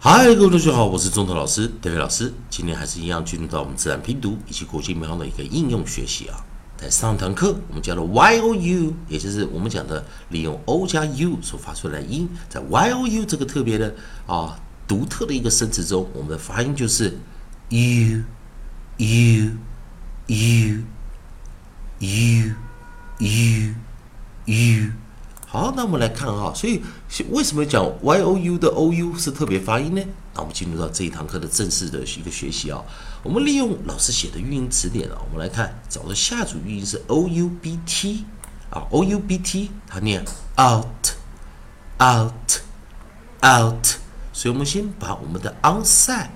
嗨，各位同学好，我是中头老师德飞老师。今天还是一样进入到我们自然拼读以及国际名号的一个应用学习啊。在上堂课我们教了 y o u，也就是我们讲的利用 o 加 u 所发出来的音，在 y o u 这个特别的啊独特的一个生词中，我们的发音就是 u u u u u u。那我们来看啊，所以为什么讲 y o u 的 o u 是特别发音呢？那我们进入到这一堂课的正式的一个学习啊。我们利用老师写的语音词典啊，我们来看找的下组语音是 o u b t 啊，o u b t 它念 out out out，所以我们先把我们的 onside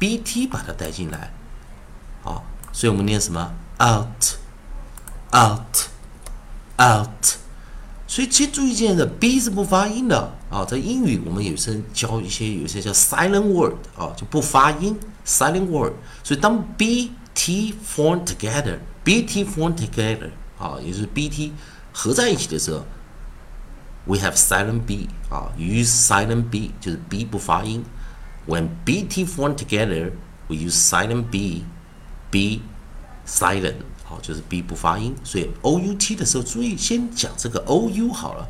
b t 把它带进来，好，所以我们念什么 out out out。所以请注意，这样的 b 是不发音的啊。在英语，我们有时教一些有些叫 silent word 啊，就不发音 silent word。所以当 b t form together，b t form together 啊，也就是 b t 合在一起的时候，we have silent b 啊，use silent b 就是 b 不发音。When b t form together，we use silent b，b silent。好，就是 b 不发音，所以 o u t 的时候，注意先讲这个 o u 好了。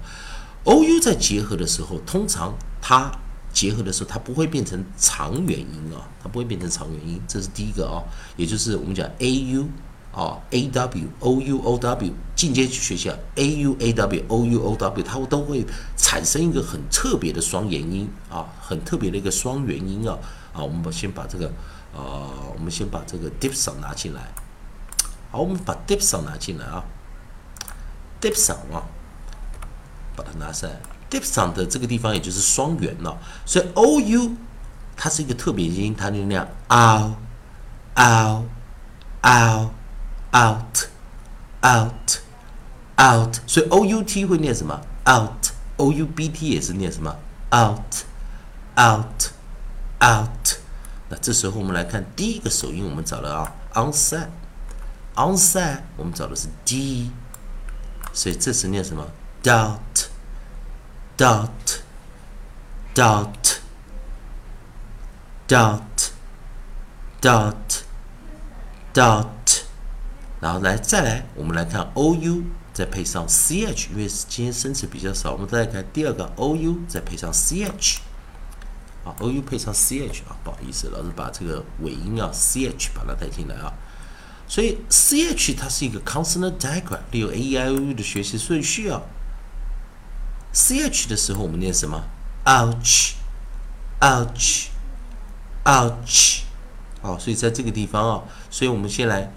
o u 在结合的时候，通常它结合的时候，它不会变成长元音啊，它不会变成长元音，这是第一个啊。也就是我们讲 a u 啊，a w o u o w 进阶学校 a u a w o u o w 它都会产生一个很特别的双元音啊，很特别的一个双元音啊。啊，我们把先把这个呃，我们先把这个 dipson 拿进来。好，我们把 dipsong 拿进来啊 dipsong 啊，把它拿上来。diphthong 的这个地方也就是双元了，所以 o u 它是一个特别音，它就那样 out out out out out 所以 o u t 会念什么 out，o u b t 也是念什么 out out out。那这时候我们来看第一个首音，我们找了啊，onset。Onside 我们找的是 d，所以这是念什么？dot dot dot dot dot dot，然后来再来，我们来看 o u，再配上 c h，因为今天生词比较少，我们再来看第二个 o u，再配上 c h，啊 o u 配上 c h 啊，不好意思，老师把这个尾音啊 c h 把它带进来啊。所以 C H 它是一个 consonant diagram，利用 A E I O U 的学习顺序啊。C H 的时候我们念什么？Ouch，Ouch，Ouch。好，所以在这个地方啊，所以我们先来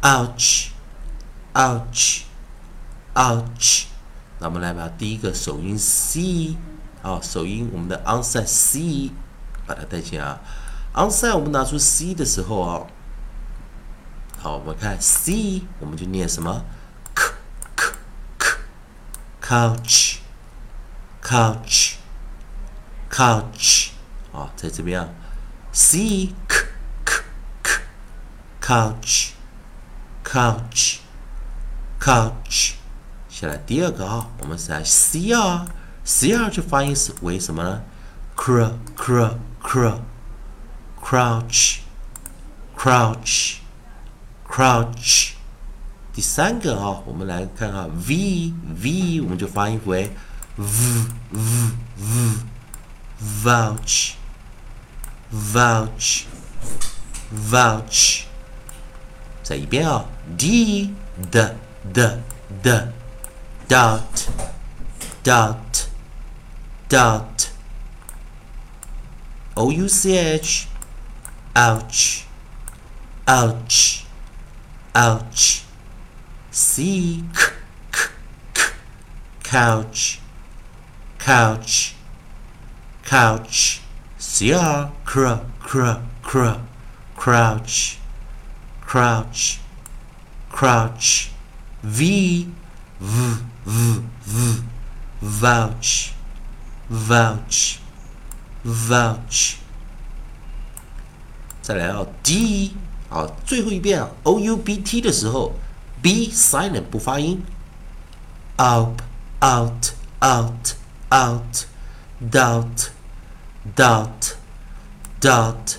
Ouch，Ouch，Ouch。那我们来把第一个首音 C，啊，首音我们的 onside C，把它带进来。onside 我们拿出 C 的时候啊。好，我们看 C，我们就念什么？c c c couch，couch，couch，啊，在这边啊，C C C，couch，couch，couch。下来第二个啊，我们是来 C R，C R 就发音是为什么呢？cr cr cr，crouch，crouch。crouch，第三个啊，我们来看啊，v v，我们就发音为 v v v vouch vouch vouch，再一遍啊，d d d d dot dot dot o u c h ouch ouch ouch c k k k couch couch couch cr cr cr cr crouch crouch crouch v v v v vouch vouch vouch 再来到 d 好，最后一遍，o u b t 的时候，b silent 不发音，up out out out doubt doubt dot，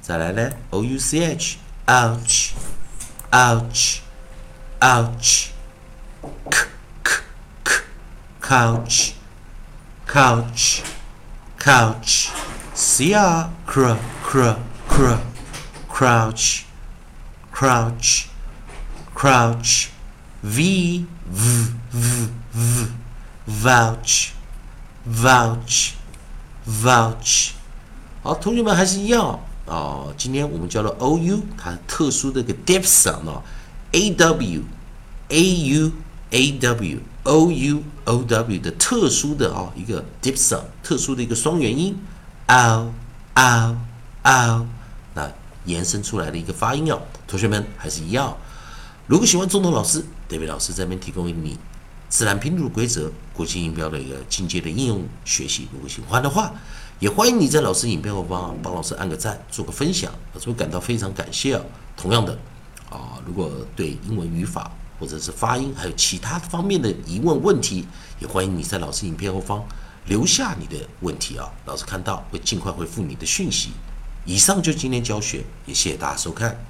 再来呢，o u c h，ouch，ouch，ouch，k k k couch，couch，couch，c r cr cr cr crouch，crouch，crouch。V v v v vouch vouch vouch，好，同学们还是一样哦。今天我们教了 O U 它特殊的一个 diphthong 哦，A W A U A W O U O W 的特殊的哦一个 dipsawn 特殊的一个双元音 o o o，那延伸出来的一个发音哦。同学们还是一样。如果喜欢中通老师，David 老师这边提供给你自然拼读规则、国际音标的一个进阶的应用学习。如果喜欢的话，也欢迎你在老师影片后方帮老师按个赞，做个分享，老师会感到非常感谢啊。同样的啊，如果对英文语法或者是发音还有其他方面的疑问问题，也欢迎你在老师影片后方留下你的问题啊，老师看到会尽快回复你的讯息。以上就今天教学，也谢谢大家收看。